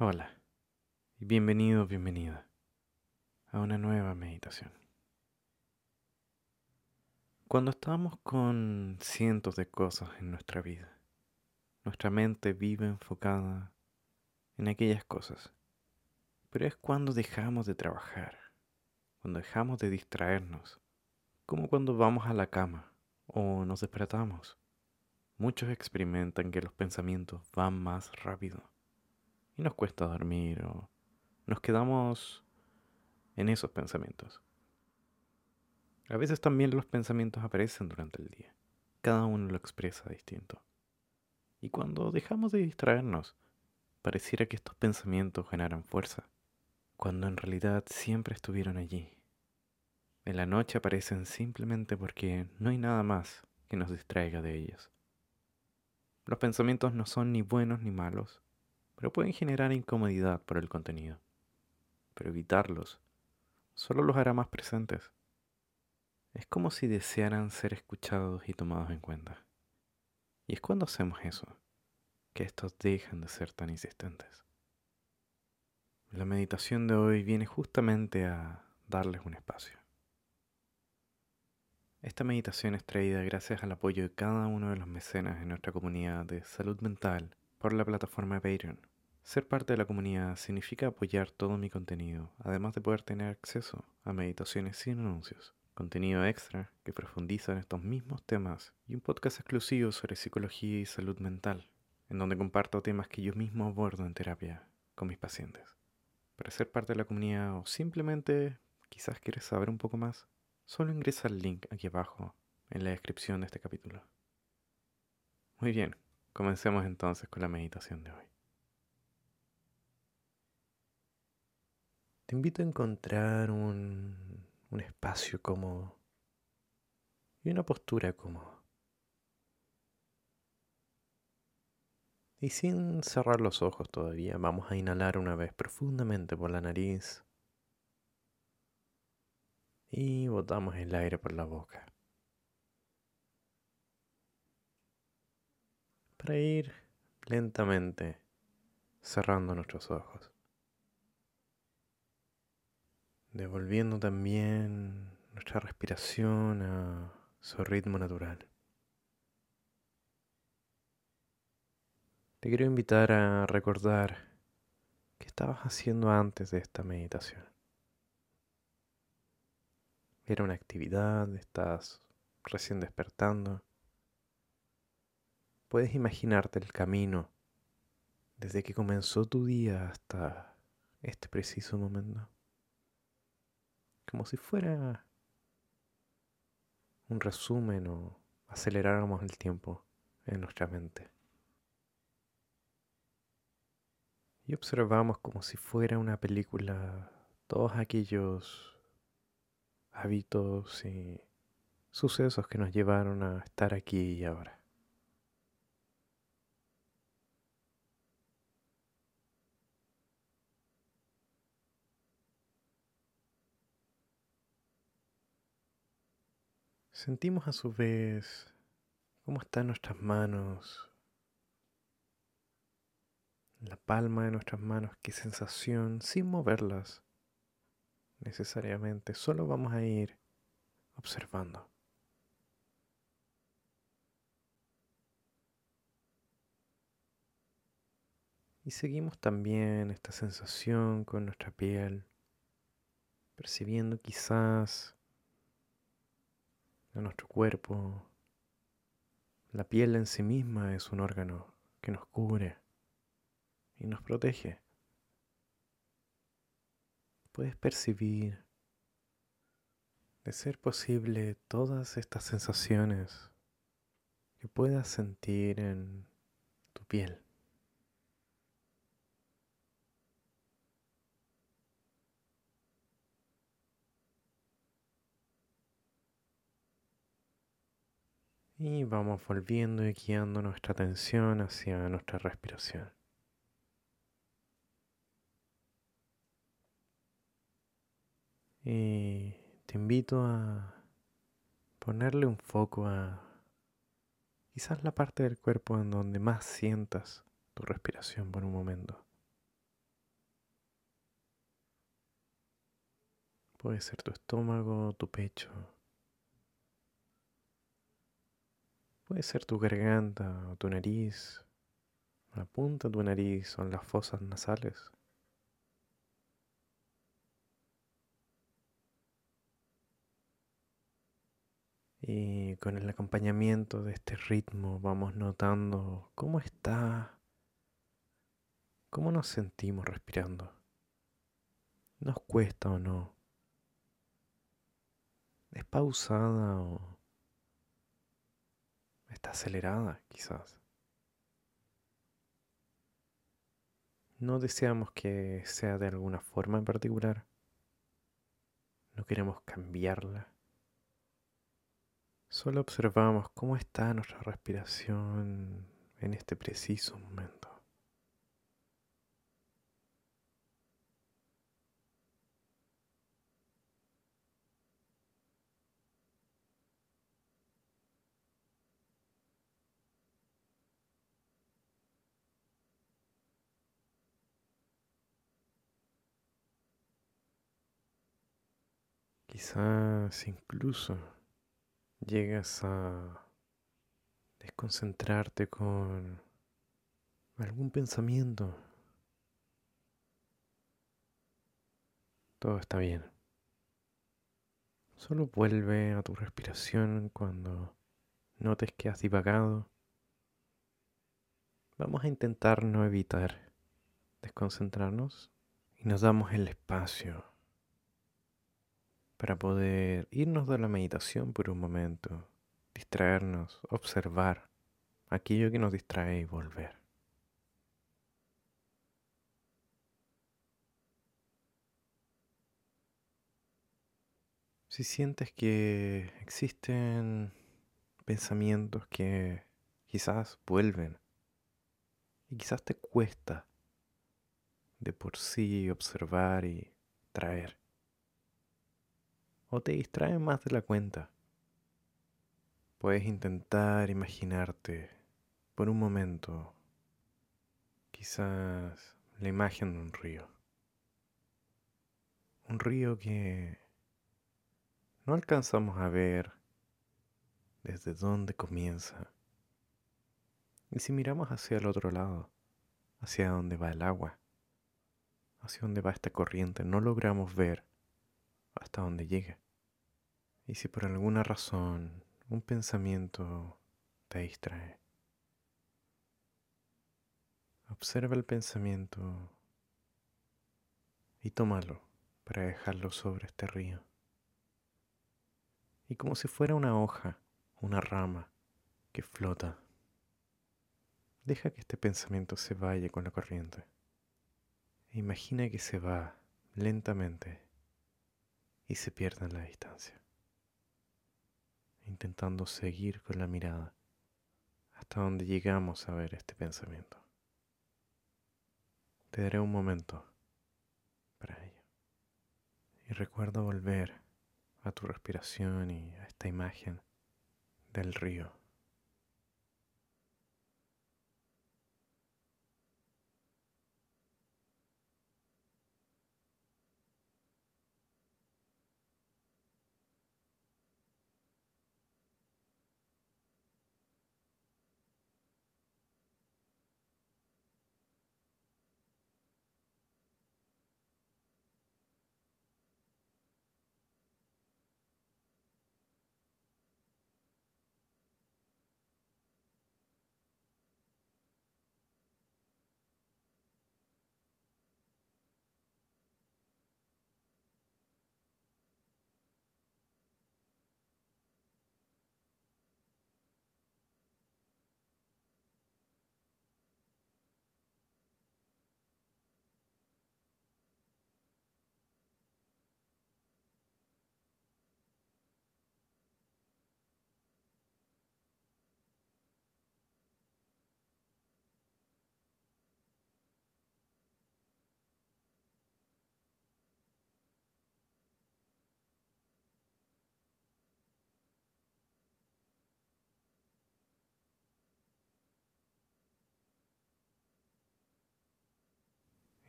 Hola y bienvenido, bienvenida a una nueva meditación. Cuando estamos con cientos de cosas en nuestra vida, nuestra mente vive enfocada en aquellas cosas, pero es cuando dejamos de trabajar, cuando dejamos de distraernos, como cuando vamos a la cama o nos despertamos. Muchos experimentan que los pensamientos van más rápido y nos cuesta dormir o nos quedamos en esos pensamientos. A veces también los pensamientos aparecen durante el día. Cada uno lo expresa distinto. Y cuando dejamos de distraernos, pareciera que estos pensamientos generan fuerza, cuando en realidad siempre estuvieron allí. En la noche aparecen simplemente porque no hay nada más que nos distraiga de ellos. Los pensamientos no son ni buenos ni malos, pero pueden generar incomodidad por el contenido. Pero evitarlos solo los hará más presentes. Es como si desearan ser escuchados y tomados en cuenta. Y es cuando hacemos eso que estos dejan de ser tan insistentes. La meditación de hoy viene justamente a darles un espacio. Esta meditación es traída gracias al apoyo de cada uno de los mecenas en nuestra comunidad de salud mental por la plataforma Patreon. Ser parte de la comunidad significa apoyar todo mi contenido, además de poder tener acceso a meditaciones sin anuncios, contenido extra que profundiza en estos mismos temas y un podcast exclusivo sobre psicología y salud mental, en donde comparto temas que yo mismo abordo en terapia con mis pacientes. Para ser parte de la comunidad o simplemente quizás quieres saber un poco más, solo ingresa al link aquí abajo en la descripción de este capítulo. Muy bien, comencemos entonces con la meditación de hoy. Te invito a encontrar un, un espacio cómodo y una postura cómoda. Y sin cerrar los ojos todavía, vamos a inhalar una vez profundamente por la nariz y botamos el aire por la boca. Para ir lentamente cerrando nuestros ojos devolviendo también nuestra respiración a su ritmo natural. Te quiero invitar a recordar qué estabas haciendo antes de esta meditación. Era una actividad, estás recién despertando. Puedes imaginarte el camino desde que comenzó tu día hasta este preciso momento como si fuera un resumen o aceleráramos el tiempo en nuestra mente. Y observamos como si fuera una película todos aquellos hábitos y sucesos que nos llevaron a estar aquí y ahora. Sentimos a su vez cómo están nuestras manos, la palma de nuestras manos, qué sensación, sin moverlas necesariamente, solo vamos a ir observando. Y seguimos también esta sensación con nuestra piel, percibiendo quizás de nuestro cuerpo. La piel en sí misma es un órgano que nos cubre y nos protege. Puedes percibir, de ser posible, todas estas sensaciones que puedas sentir en tu piel. Y vamos volviendo y guiando nuestra atención hacia nuestra respiración. Y te invito a ponerle un foco a quizás la parte del cuerpo en donde más sientas tu respiración por un momento. Puede ser tu estómago, tu pecho. Puede ser tu garganta o tu nariz, la punta de tu nariz o en las fosas nasales. Y con el acompañamiento de este ritmo vamos notando cómo está, cómo nos sentimos respirando. ¿Nos cuesta o no? ¿Es pausada o está acelerada quizás? No deseamos que sea de alguna forma en particular. No queremos cambiarla. Solo observamos cómo está nuestra respiración en este preciso momento. Quizás incluso llegas a desconcentrarte con algún pensamiento. Todo está bien. Solo vuelve a tu respiración cuando notes que has divagado. Vamos a intentar no evitar desconcentrarnos y nos damos el espacio para poder irnos de la meditación por un momento, distraernos, observar aquello que nos distrae y volver. Si sientes que existen pensamientos que quizás vuelven y quizás te cuesta de por sí observar y traer, o te distraen más de la cuenta. Puedes intentar imaginarte por un momento quizás la imagen de un río. Un río que no alcanzamos a ver desde dónde comienza. Y si miramos hacia el otro lado, hacia donde va el agua, hacia donde va esta corriente, no logramos ver hasta dónde llega. Y si por alguna razón un pensamiento te distrae, observa el pensamiento y tómalo para dejarlo sobre este río. Y como si fuera una hoja, una rama que flota, deja que este pensamiento se vaya con la corriente. E imagina que se va lentamente y se pierde en la distancia intentando seguir con la mirada hasta donde llegamos a ver este pensamiento. Te daré un momento para ello. Y recuerda volver a tu respiración y a esta imagen del río.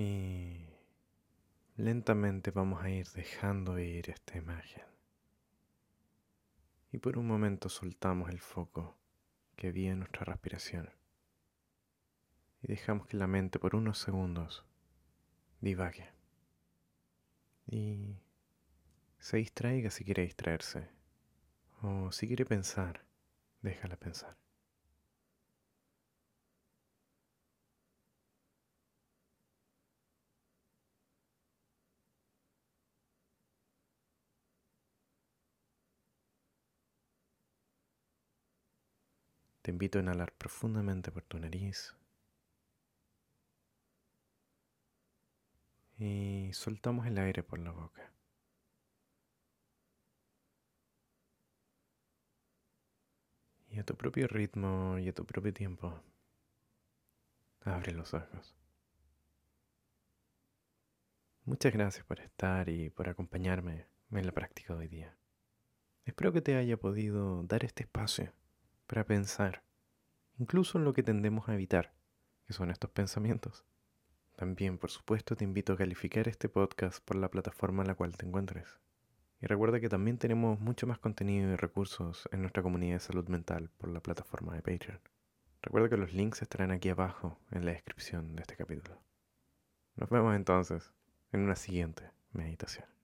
Y lentamente vamos a ir dejando ir esta imagen. Y por un momento soltamos el foco que vi en nuestra respiración. Y dejamos que la mente por unos segundos divague. Y se distraiga si quiere distraerse. O si quiere pensar, déjala pensar. Te invito a inhalar profundamente por tu nariz. Y soltamos el aire por la boca. Y a tu propio ritmo y a tu propio tiempo, abre los ojos. Muchas gracias por estar y por acompañarme en la práctica de hoy día. Espero que te haya podido dar este espacio para pensar, incluso en lo que tendemos a evitar, que son estos pensamientos. También, por supuesto, te invito a calificar este podcast por la plataforma en la cual te encuentres. Y recuerda que también tenemos mucho más contenido y recursos en nuestra comunidad de salud mental por la plataforma de Patreon. Recuerda que los links estarán aquí abajo en la descripción de este capítulo. Nos vemos entonces en una siguiente meditación.